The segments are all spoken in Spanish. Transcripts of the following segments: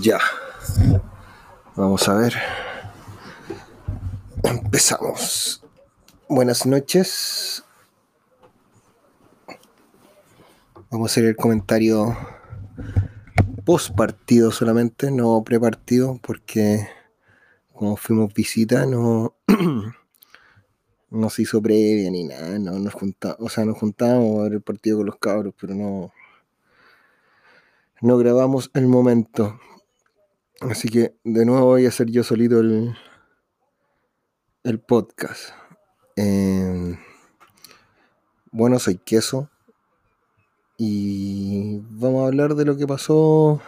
Ya. Vamos a ver. Empezamos. Buenas noches. Vamos a hacer el comentario post partido solamente, no pre partido, porque como fuimos visita, no, no se hizo previa ni nada, no nos juntamos, o sea, nos juntamos a ver el partido con los cabros, pero no, no grabamos el momento. Así que de nuevo voy a hacer yo solito el, el podcast. Em, bueno, soy queso. Y vamos a hablar de lo que pasó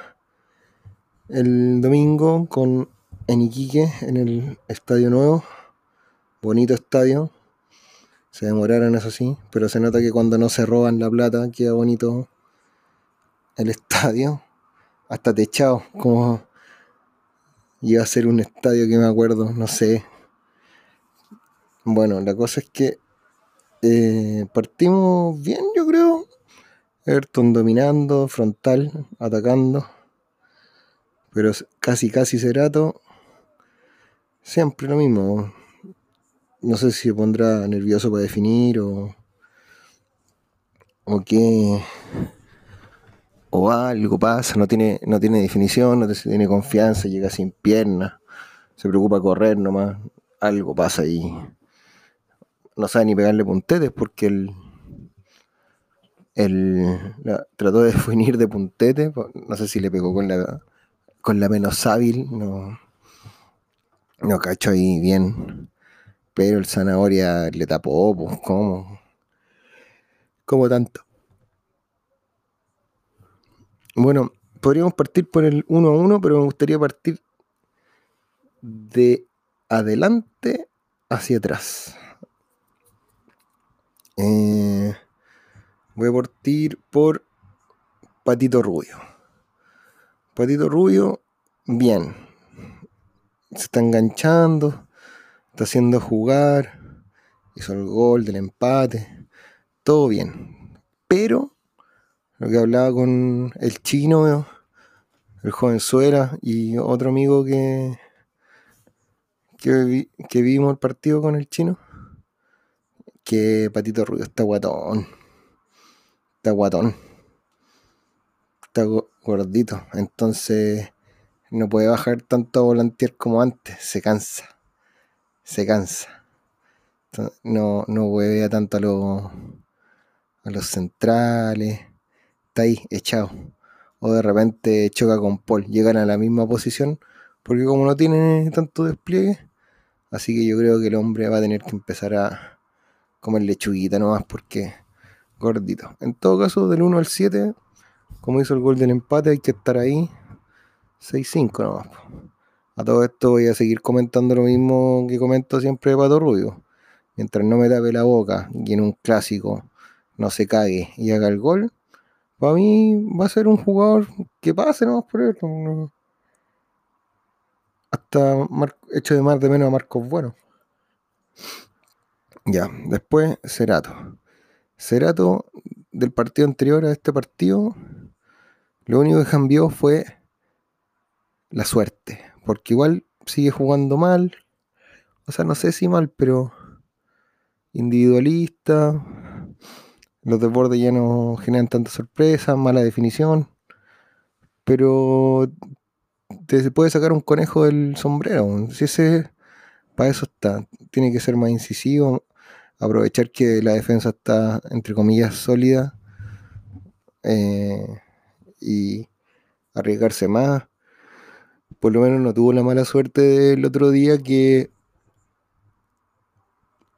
el domingo con en Iquique, en el estadio nuevo. Bonito estadio. Se demoraron, eso sí, pero se nota que cuando no se roban la plata queda bonito el estadio. Hasta techado, como iba a ser un estadio que me acuerdo, no sé. Bueno, la cosa es que eh, partimos bien, yo creo. Ayrton dominando, frontal, atacando. Pero casi, casi Cerato. Siempre lo mismo. No sé si se pondrá nervioso para definir o. o qué. O algo pasa, no tiene, no tiene definición, no tiene confianza, llega sin piernas, se preocupa correr nomás. Algo pasa ahí. No sabe ni pegarle puntetes porque el él trató de definir de puntete, no sé si le pegó con la, con la menos hábil, no, no cacho ahí bien, pero el zanahoria le tapó, pues, ¿cómo? ¿Cómo tanto? Bueno, podríamos partir por el 1 a 1, pero me gustaría partir de adelante hacia atrás. Eh, Voy a partir por Patito Rubio. Patito Rubio, bien. Se está enganchando, está haciendo jugar, hizo el gol del empate, todo bien. Pero, lo que hablaba con el chino, el joven Suera y otro amigo que, que, que vimos el partido con el chino, que Patito Rubio está guatón está guatón. Está gordito. Entonces no puede bajar tanto a volantear como antes. Se cansa. Se cansa. no, no huevea tanto a, los a los centrales. Ahí, echado. O de repente choca con Paul. Llegan a la misma posición. Porque como no tiene tanto despliegue. Así que yo creo que el hombre va a tener que empezar a comer lechuguita nomás. Porque gordito. En todo caso, del 1 al 7, como hizo el gol del empate, hay que estar ahí. 6-5 nomás. A todo esto voy a seguir comentando lo mismo que comento siempre de Pato Rubio. Mientras no me tape la boca y en un clásico no se cague y haga el gol, para mí va a ser un jugador que pase nomás por él. Hasta hecho de más de menos a Marcos Bueno. Ya, después Cerato. Cerato, del partido anterior a este partido, lo único que cambió fue la suerte. Porque igual sigue jugando mal. O sea, no sé si mal, pero individualista. Los desbordes ya no generan tanta sorpresa, mala definición. Pero te puede sacar un conejo del sombrero. Si ese, para eso está. Tiene que ser más incisivo, aprovechar que la defensa está, entre comillas, sólida eh, y arriesgarse más. Por lo menos no tuvo la mala suerte del otro día que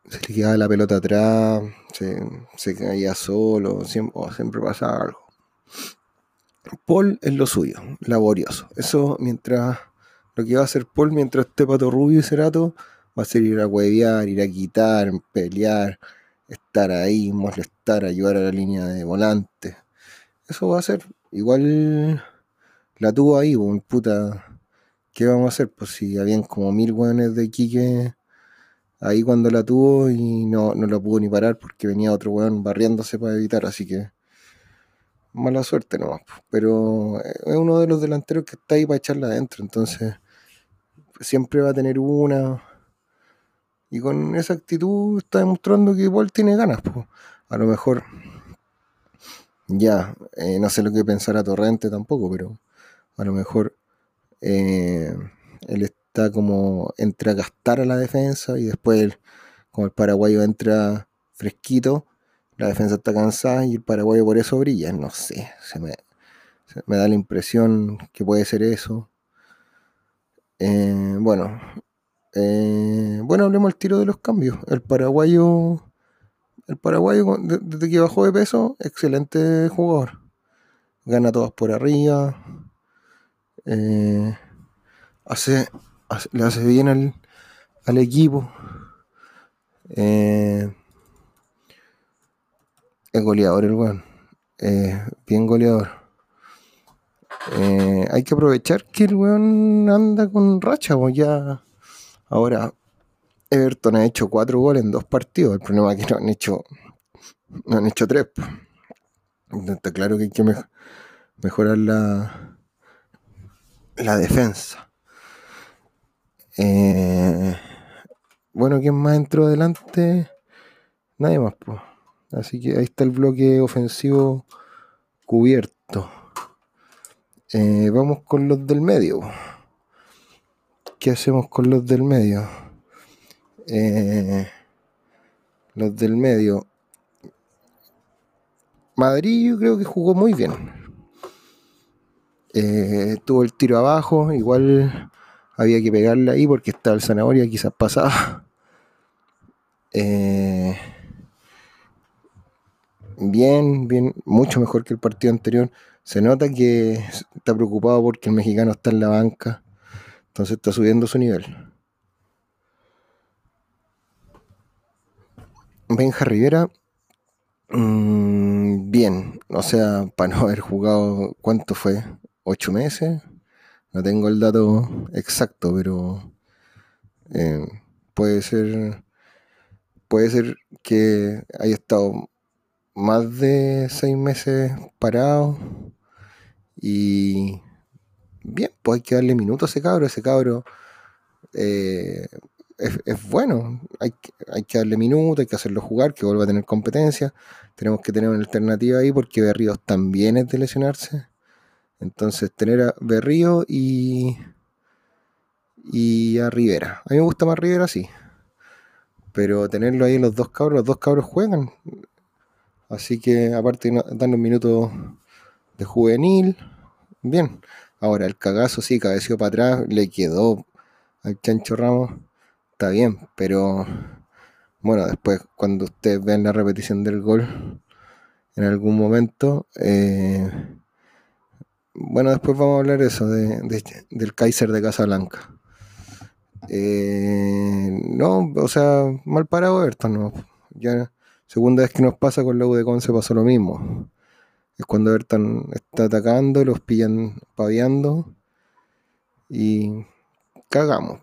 se le quedaba la pelota atrás, se, caía solo, siempre, siempre pasaba algo. Paul es lo suyo, laborioso. Eso mientras lo que va a hacer Paul mientras esté Pato Rubio y Cerato va a ser ir a huevear, ir a quitar, pelear, estar ahí, molestar, ayudar a la línea de volante. Eso va a ser. Igual la tuvo ahí, un puta. ¿Qué vamos a hacer? Pues si habían como mil hueones de Quique ahí cuando la tuvo y no, no la pudo ni parar porque venía otro hueón barriéndose para evitar, así que mala suerte nomás. Pero es uno de los delanteros que está ahí para echarla adentro. Entonces, siempre va a tener una. Y con esa actitud está demostrando que igual tiene ganas. A lo mejor, ya, eh, no sé lo que pensará Torrente tampoco, pero a lo mejor eh, está como entre a gastar a la defensa y después, como el paraguayo entra fresquito, la defensa está cansada y el paraguayo por eso brilla. No sé, se me, me da la impresión que puede ser eso. Eh, bueno, eh, bueno, hablemos al tiro de los cambios. El paraguayo, el paraguayo desde que bajó de peso, excelente jugador. Gana todas por arriba. Eh, hace, le hace bien al, al equipo. Eh, es goleador el weón. bien goleador. Eh, hay que aprovechar que el weón anda con racha, pues ya. Ahora, Everton ha hecho cuatro goles en dos partidos. El problema es que no han hecho. No han hecho tres. Pues. Está claro que hay que mejorar la. La defensa. Eh, bueno, ¿quién más entró adelante? Nadie más, pues. Así que ahí está el bloque ofensivo cubierto. Eh, vamos con los del medio. ¿Qué hacemos con los del medio? Eh, los del medio. Madrid creo que jugó muy bien. Tuvo el tiro abajo, igual había que pegarle ahí porque está el zanahoria quizás pasaba. Eh, bien, bien, mucho mejor que el partido anterior. Se nota que está preocupado porque el mexicano está en la banca. Entonces está subiendo su nivel. Benja Rivera, mm, bien, o sea, para no haber jugado, ¿cuánto fue? ¿Ocho meses? No tengo el dato exacto, pero eh, puede ser puede ser que haya estado más de seis meses parado. Y bien, pues hay que darle minutos a ese cabro. Ese cabro eh, es, bueno. Hay, hay, que darle minutos, hay que hacerlo jugar, que vuelva a tener competencia. Tenemos que tener una alternativa ahí porque Berrío también es de lesionarse. Entonces, tener a Berrío y, y a Rivera. A mí me gusta más Rivera, sí. Pero tenerlo ahí los dos cabros, los dos cabros juegan. Así que aparte darle un minuto de juvenil, bien. Ahora el cagazo sí, cabeció para atrás, le quedó al Chancho Ramos, está bien, pero bueno, después cuando ustedes vean la repetición del gol en algún momento, eh, bueno, después vamos a hablar eso de, del Kaiser de Casablanca. Eh, no, o sea, mal parado no. Ya Segunda vez que nos pasa con la U de Conce pasó lo mismo. Es cuando Everton está atacando, los pillan paviando y cagamos.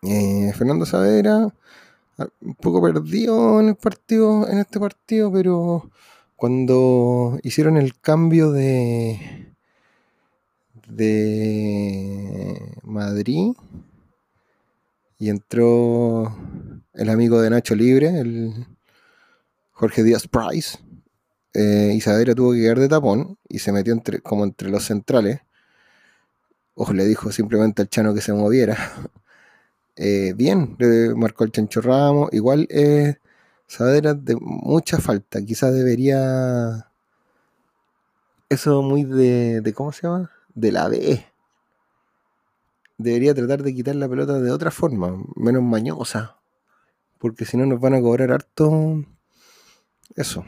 Eh, Fernando Saavedra, un poco perdido en el partido, en este partido, pero cuando hicieron el cambio de de Madrid y entró el amigo de Nacho Libre, el Jorge Díaz Price, eh, Isadera tuvo que quedar de tapón y se metió entre, como entre los centrales. Ojo, le dijo simplemente al Chano que se moviera. Eh, bien, le marcó el Chancho Ramos. Igual eh, Sadera de mucha falta. Quizás debería. Eso muy de, de. ¿Cómo se llama? De la B. Debería tratar de quitar la pelota de otra forma, menos mañosa. Porque si no nos van a cobrar harto eso.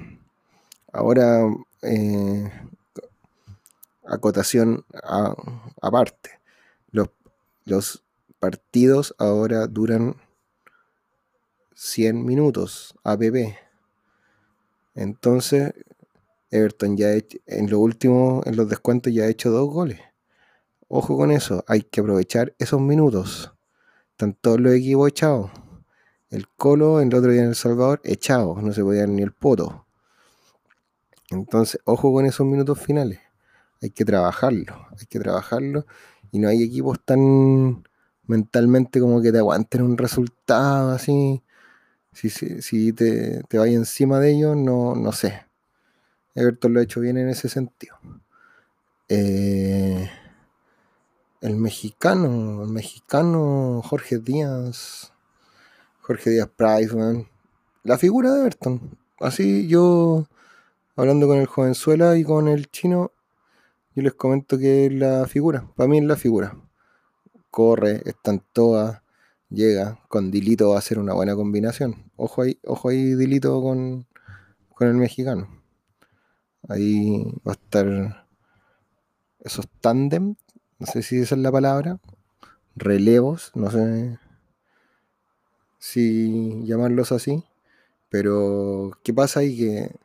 Ahora, eh, acotación aparte. Los, los partidos ahora duran 100 minutos APP. Entonces, Everton ya en lo último, en los descuentos ya ha hecho dos goles. Ojo con eso, hay que aprovechar esos minutos. Todos los equipos echados. El Colo, el otro día en El Salvador, echado, no se podía ni el poto. Entonces, ojo con esos minutos finales. Hay que trabajarlo, hay que trabajarlo. Y no hay equipos tan mentalmente como que te aguanten un resultado así. Si, te, te vaya encima de ellos, no, no sé. Everton lo ha hecho bien en ese sentido. Eh, el mexicano, el mexicano Jorge Díaz, Jorge Díaz Price, la figura de Everton. Así yo, hablando con el jovenzuela y con el chino, yo les comento que es la figura. Para mí es la figura. Corre, está en toda, llega. Con Dilito va a ser una buena combinación. Ojo ahí, ojo ahí Dilito con, con el mexicano. Ahí va a estar esos tándem, no sé si esa es la palabra, relevos, no sé si llamarlos así, pero ¿qué pasa ahí? Que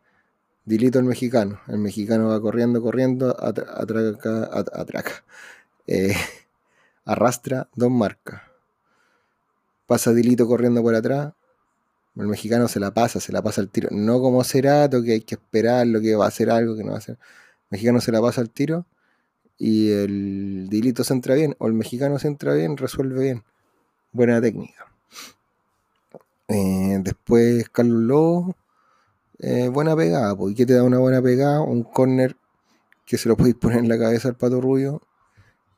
dilito el mexicano, el mexicano va corriendo, corriendo, atraca, atraca, eh, arrastra dos marcas, pasa Dilito corriendo por atrás, el mexicano se la pasa, se la pasa al tiro, no como Cerato, que hay que esperar lo que va a hacer algo que no va a hacer, el mexicano se la pasa al tiro y el Dilito se entra bien, o el mexicano se entra bien, resuelve bien. Buena técnica. Eh, después Carlos Lobo, eh, buena pegada, ¿y qué te da una buena pegada? Un corner que se lo podéis poner en la cabeza al pato rubio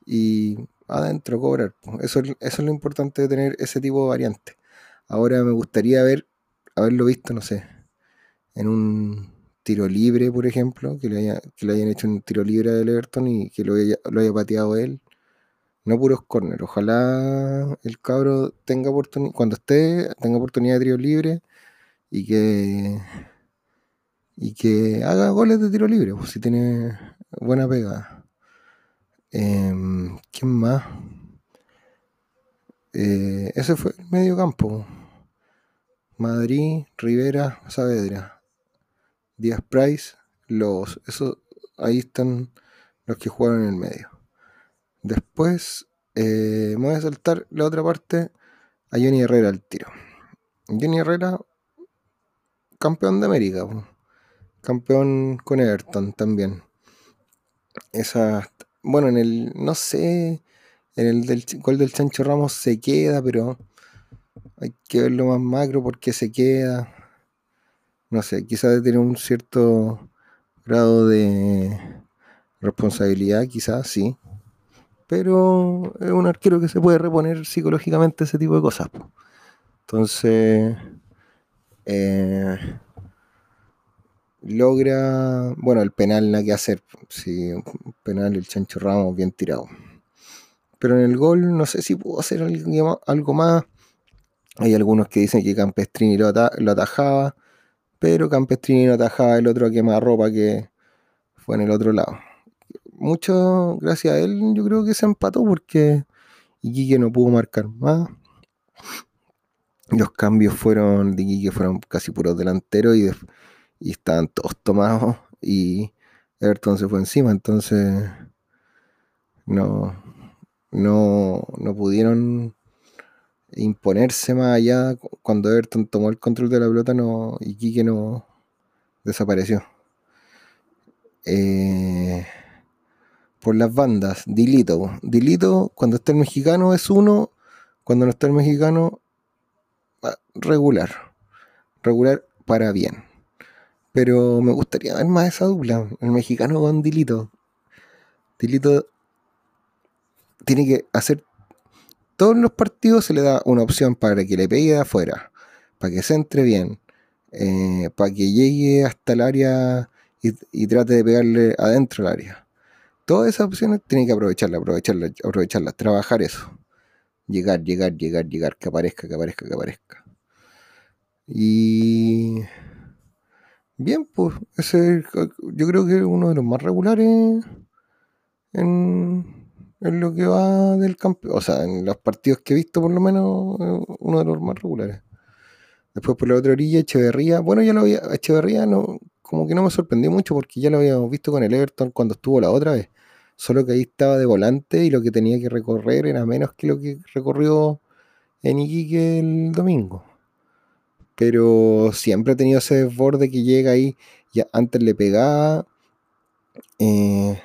y adentro cobrar. Eso, eso es lo importante de tener ese tipo de variante. Ahora me gustaría haber, haberlo visto, no sé, en un tiro libre, por ejemplo, que le, haya, que le hayan hecho un tiro libre del Everton y que lo haya, lo haya pateado él. No puros corners. Ojalá el cabro tenga oportunidad, cuando esté, tenga oportunidad de tiro libre y que y que haga goles de tiro libre, pues si tiene buena pegada. Em, ¿Quién más? Eh, ese fue el medio campo. Madrid, Rivera, Saavedra. Díaz Price, los, eso, ahí están los que jugaron en el medio. Después eh, me voy a saltar la otra parte a Johnny Herrera al tiro. Johnny Herrera, campeón de América, campeón con Everton también. Esa, bueno, en el, no sé, en el del gol del Chancho Ramos se queda, pero hay que verlo más macro porque se queda no sé, quizás tener un cierto grado de responsabilidad, quizás sí, pero es un arquero que se puede reponer psicológicamente ese tipo de cosas. Entonces, eh, logra, bueno, el penal nada que hacer, un penal el Chancho Ramos bien tirado. Pero en el gol no sé si pudo hacer algo más. Hay algunos que dicen que Campestrini lo atajaba pero Campestrini no atajaba el otro a ropa que fue en el otro lado. Mucho gracias a él, yo creo que se empató porque Iquique no pudo marcar más. Los cambios fueron de Iquique fueron casi puros delanteros y, y estaban todos tomados y Everton se fue encima, entonces no, no, no pudieron imponerse más allá. Cuando Everton tomó el control de la pelota no, y Quique no desapareció. Eh, por las bandas, Dilito. Dilito, cuando está el mexicano es uno, cuando no está el mexicano, regular. Regular para bien. Pero me gustaría ver más esa dupla, el mexicano con Dilito. Dilito tiene que hacer todos los partidos se le da una opción para que le pegue de afuera, para que se entre bien, eh, para que llegue hasta el área y, trate de pegarle adentro del área. Todas esas opciones tiene que aprovecharlas, aprovecharlas, aprovecharlas, trabajar eso. Llegar, llegar, llegar, llegar, que aparezca, que aparezca, que aparezca. Y bien, pues ese yo creo que es uno de los más regulares en, en lo que va del campo, o sea, en los partidos que he visto por lo menos, uno de los más regulares. Después por la otra orilla, Echeverría, bueno, ya lo había, Echeverría no, como que no me sorprendió mucho porque ya lo habíamos visto con el Everton cuando estuvo la otra vez. Solo que ahí estaba de volante y lo que tenía que recorrer era menos que lo que recorrió en Iquique el domingo. Pero siempre ha tenido ese desborde que llega ahí. Ya antes le pegaba. Eh,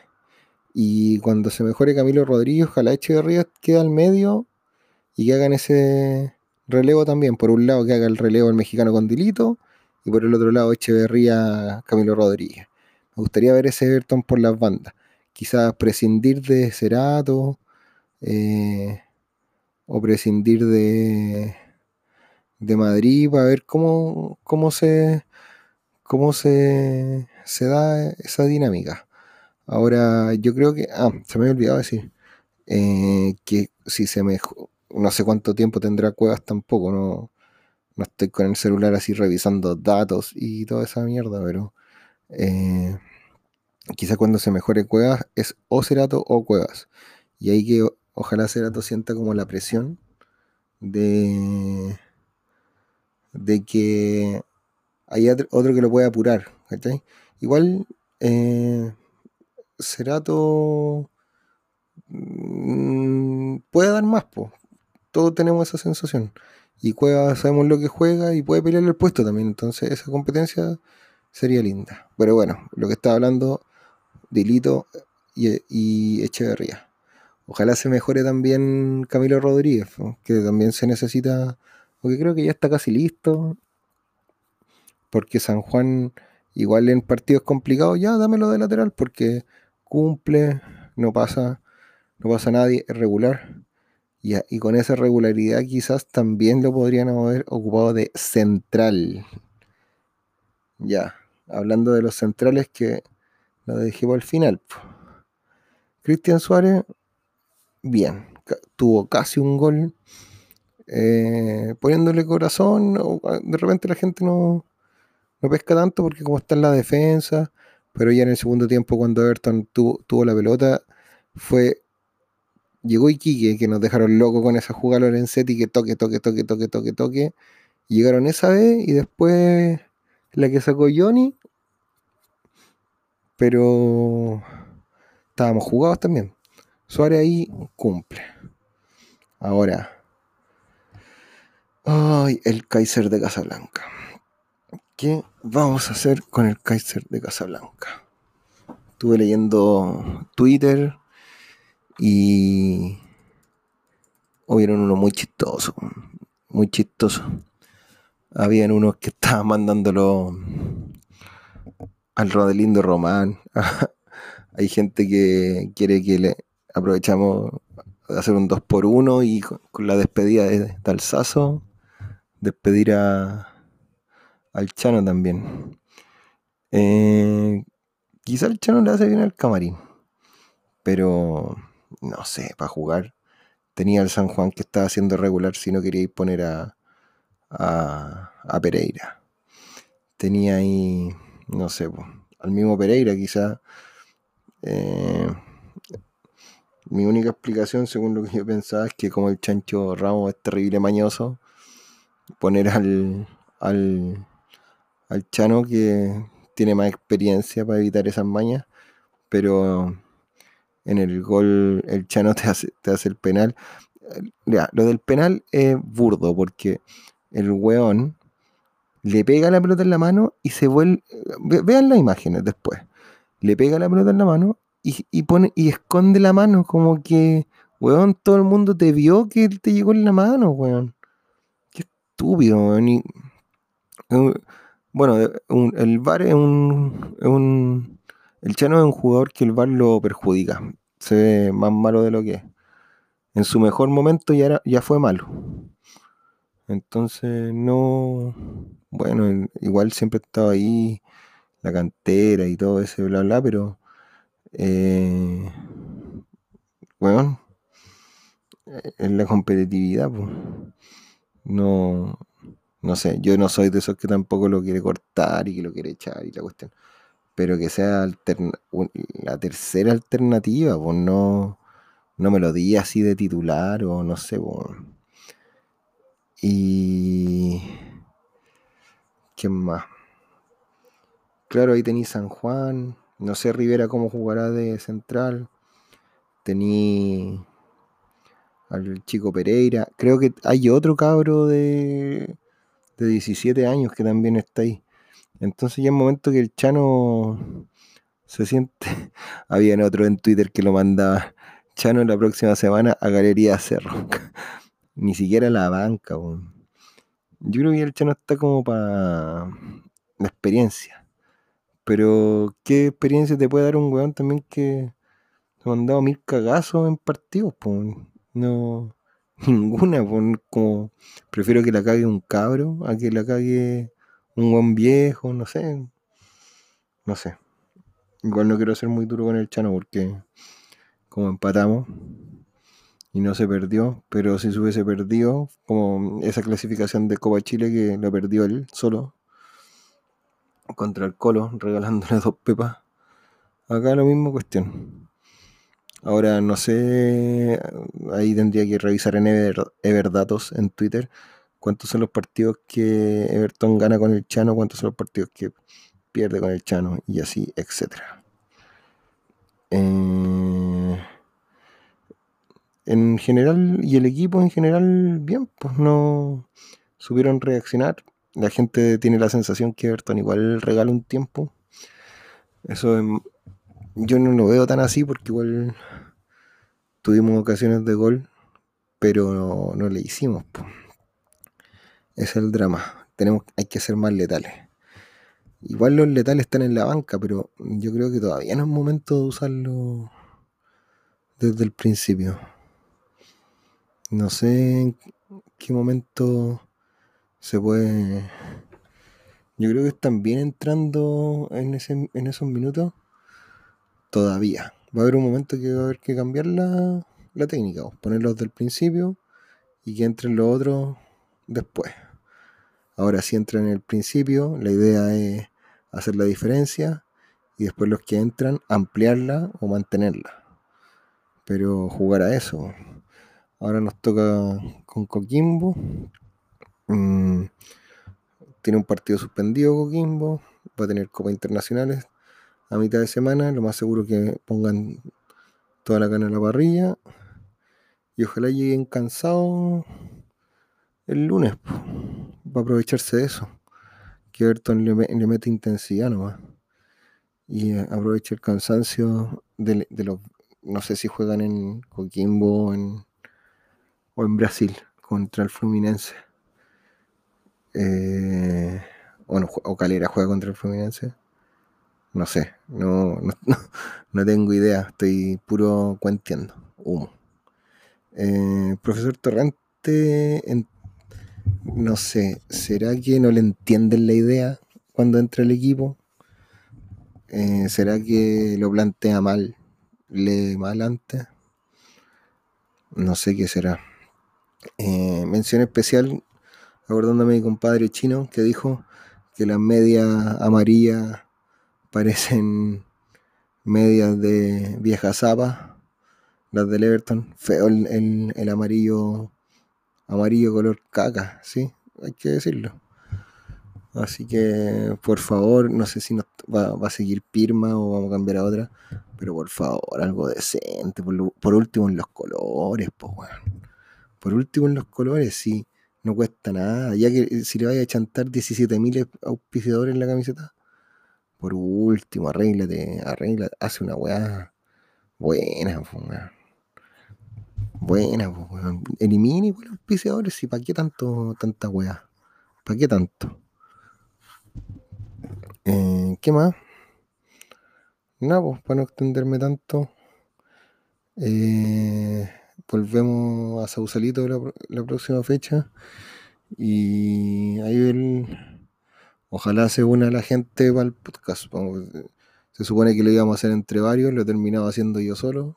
y cuando se mejore Camilo Rodríguez, ojalá Echeverría quede al medio y que hagan ese relevo también. Por un lado, que haga el relevo el mexicano con Dilito y por el otro lado, Echeverría Camilo Rodríguez. Me gustaría ver ese Everton por las bandas. Quizás prescindir de Cerato eh, o prescindir de, de Madrid para ver cómo, cómo se cómo se, se da esa dinámica. Ahora, yo creo que. Ah, se me había olvidado decir. Eh, que si se me. No sé cuánto tiempo tendrá Cuevas tampoco, no, no estoy con el celular así revisando datos y toda esa mierda, pero. Eh, quizá cuando se mejore Cuevas es o Cerato o Cuevas. Y ahí que ojalá Cerato sienta como la presión de. De que hay otro que lo puede apurar. Igual. Eh, Cerato mm, puede dar más, po. Todos tenemos esa sensación. Y Cueva sabemos lo que juega y puede pelear el puesto también. Entonces esa competencia sería linda. Pero bueno, lo que estaba hablando, Dilito y, y Echeverría. Ojalá se mejore también Camilo Rodríguez, que también se necesita, porque creo que ya está casi listo. Porque San Juan, igual en partidos complicados, ya dámelo de lateral, porque cumple, no pasa, no pasa nadie, es regular. Y, con esa regularidad quizás también lo podrían haber ocupado de central. Ya, hablando de los centrales que lo dejé por el final. Cristian Suárez, bien, tuvo casi un gol. Eh, poniéndole corazón, de repente la gente no, no pesca tanto porque como está en la defensa, pero ya en el segundo tiempo, cuando Everton tuvo, la pelota, fue. Llegó Iquique, que nos dejaron locos con esa jugada Lorenzetti, que toque, toque, toque, toque, toque, toque. Llegaron esa vez y después la que sacó Johnny. Pero estábamos jugados también. Suárez ahí cumple. Ahora. Ay, el Kaiser de Casablanca. ¿Qué vamos a hacer con el Kaiser de Casablanca? Estuve leyendo Twitter y hubieron uno muy chistoso, muy chistoso. Habían unos que estaban mandándolo al Rodelindo Román. Hay gente que quiere que le aprovechamos de hacer un 2 por 1 y con, la despedida de Talsazo, despedir a al Chano también. Eh, quizá el Chano le hace bien al camarín. Pero no sé, para jugar. Tenía el San Juan que estaba haciendo regular si no quería ir poner a, a, Pereira. Tenía ahí, no sé, al mismo Pereira quizá. Eh, mi única explicación, según lo que yo pensaba, es que como el Chancho Ramos es terrible mañoso, poner al, al, al Chano que tiene más experiencia para evitar esas mañas, pero en el gol el Chano te hace, te hace el penal. lo del penal es burdo porque el weón le pega la pelota en la mano y se vuelve. Vean las imágenes después. Le pega la pelota en la mano y, pone y esconde la mano como que, weón, todo el mundo te vio que te llegó en la mano, weón. Estúpido, weón. Y, bueno, el VAR es un, El Chano es un jugador que el VAR lo perjudica. Se ve más malo de lo que es. En su mejor momento ya, ya fue malo. Entonces, no. Bueno, igual siempre estaba ahí, la cantera y todo ese bla bla, pero. Eh, bueno, en la competitividad, pues. No, no sé, yo no soy de esos que tampoco lo quiere cortar y que lo quiere echar y la cuestión. Pero que sea la tercera alternativa, pues no, no me lo di así de titular o no sé, pues. Y... ¿Quién más? Claro, ahí tení San Juan. No sé Rivera cómo jugará de central. Tení al chico Pereira. Creo que hay otro cabro de de 17 años que también está ahí. Entonces ya es momento que el Chano se siente. Había otro en Twitter que lo mandaba. Chano la próxima semana a Galería Cerro. Ni siquiera la banca. Yo creo que el Chano está como para la experiencia. Pero, ¿qué experiencia te puede dar un weón también que te ha mandado mil cagazos en partidos? No, ninguna. Como, prefiero que la cague un cabro a que la cague un buen viejo, no sé. No sé. Igual no quiero ser muy duro con el Chano porque como empatamos y no se perdió, pero si se hubiese perdido, como esa clasificación de Copa Chile que lo perdió él solo contra el Colo, regalándole dos pepas. Acá la misma cuestión. Ahora no sé, ahí tendría que revisar en Everdatos en Twitter cuántos son los partidos que Everton gana con el Chano, cuántos son los partidos que pierde con el Chano y así, etcétera. Eh, en general, y el equipo en general, bien, pues no supieron reaccionar. La gente tiene la sensación que Everton igual regala un tiempo. Eso yo no lo veo tan así porque igual tuvimos ocasiones de gol, pero no, le hicimos. Pues es el drama. Tenemos, hay que ser más letales. Igual los letales están en la banca, pero yo creo que todavía no es momento de usarlo desde el principio. No sé en qué momento se puede. Yo creo que están bien entrando en, ese, en esos minutos. Todavía. Va a haber un momento que va a haber que cambiar la, la técnica. Ponerlos del principio y que entren los otros después. Ahora si entran en el principio, la idea es hacer la diferencia y después los que entran ampliarla o mantenerla. Pero jugar a eso. Ahora nos toca con Coquimbo. Mm, tiene un partido suspendido Coquimbo. Va a tener Copa Internacionales a mitad de semana. Lo más seguro que pongan toda la gana en la parrilla. Y ojalá lleguen cansados el lunes va a aprovecharse de eso. Que Everton le, mete intensidad nomás. Y eh, aprovecha el cansancio de, los. No sé si juegan en Coquimbo en, o en Brasil contra el Fluminense. Eh, o Calera juega contra el Fluminense. No sé, no, no, tengo idea, estoy puro cuenteando, humo. Eh, profesor Torrente, en, no sé, ¿será que no le entienden la idea cuando entra el equipo? Eh, ¿Será que lo plantea mal, lee mal antes? No sé qué será. Eh, mención especial, acordándome de mi compadre chino que dijo que las medias amarillas parecen medias de vieja zapa, las del Everton. Feo el, el amarillo amarillo color caca, ¿sí? Hay que decirlo. Así que, por favor, no sé si nos va, a seguir Pirma o vamos a cambiar a otra, pero por favor, algo decente. Por, último, en los colores, pues, weón. Por último, en los colores, sí, no cuesta nada. Ya que si le vaya a chantar 17.000 auspiciadores en la camiseta, por último, arréglate, arréglate, hace una weá buena, pues, weón. Buena, pues, weón. Elimine igual los auspiciadores y para qué tanto, tanta weá. ¿Para qué tanto? Eh, ¿Qué más? Nada, pues, para no extenderme tanto. Eh, volvemos a Sausalito la, la, próxima fecha. Y ahí el, ojalá se una la gente para el podcast. se supone que lo íbamos a hacer entre varios, lo he terminado haciendo yo solo.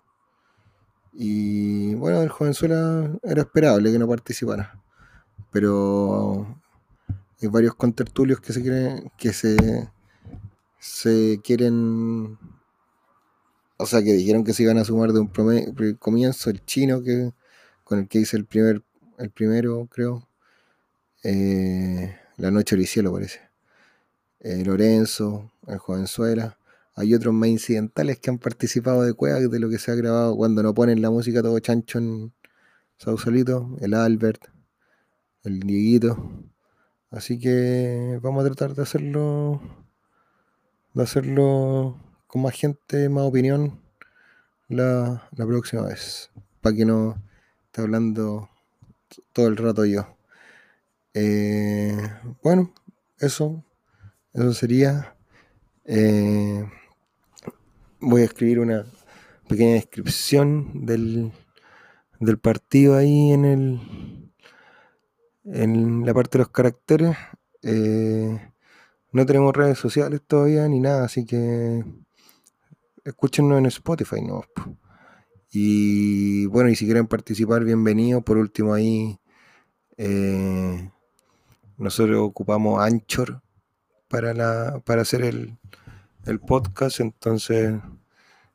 Y bueno, el jovenzuela era esperable que no participara. Pero hay varios contertulios que se quieren, que se, se quieren, o sea, que dijeron que se iban a sumar de un comienzo, el chino que con el que hice el primer, el primero, creo, eh, la noche del cielo parece, eh, Lorenzo, el jovenzuela, hay otros más incidentales que han participado de Cueva de lo que se ha grabado cuando no ponen la música todo chancho en Sausalito, el Albert, el Dieguito. Así que vamos a tratar de hacerlo, de hacerlo con más gente, más opinión la, la próxima vez. Para que no esté hablando todo el rato yo. Eh, bueno, eso, eso sería. Eh, voy a escribir una pequeña descripción del, del partido ahí en el en la parte de los caracteres. Eh, no tenemos redes sociales todavía ni nada, así que escúchenos en Spotify, ¿no? Y bueno, y si quieren participar, bienvenido. Por último, ahí eh, nosotros ocupamos Anchor para, la, para hacer el, el podcast, entonces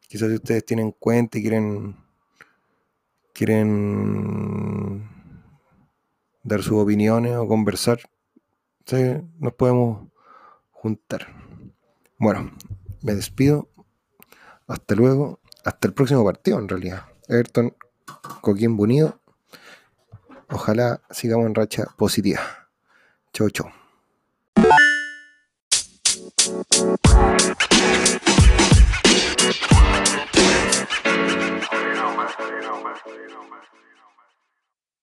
quizás si ustedes tienen cuenta y quieren quieren dar sus opiniones o conversar, nos podemos juntar. Bueno, me despido. Hasta luego. Hasta el próximo partido, en realidad. Everton, Coquín Unido. Ojalá sigamos en racha positiva. Chau, chau.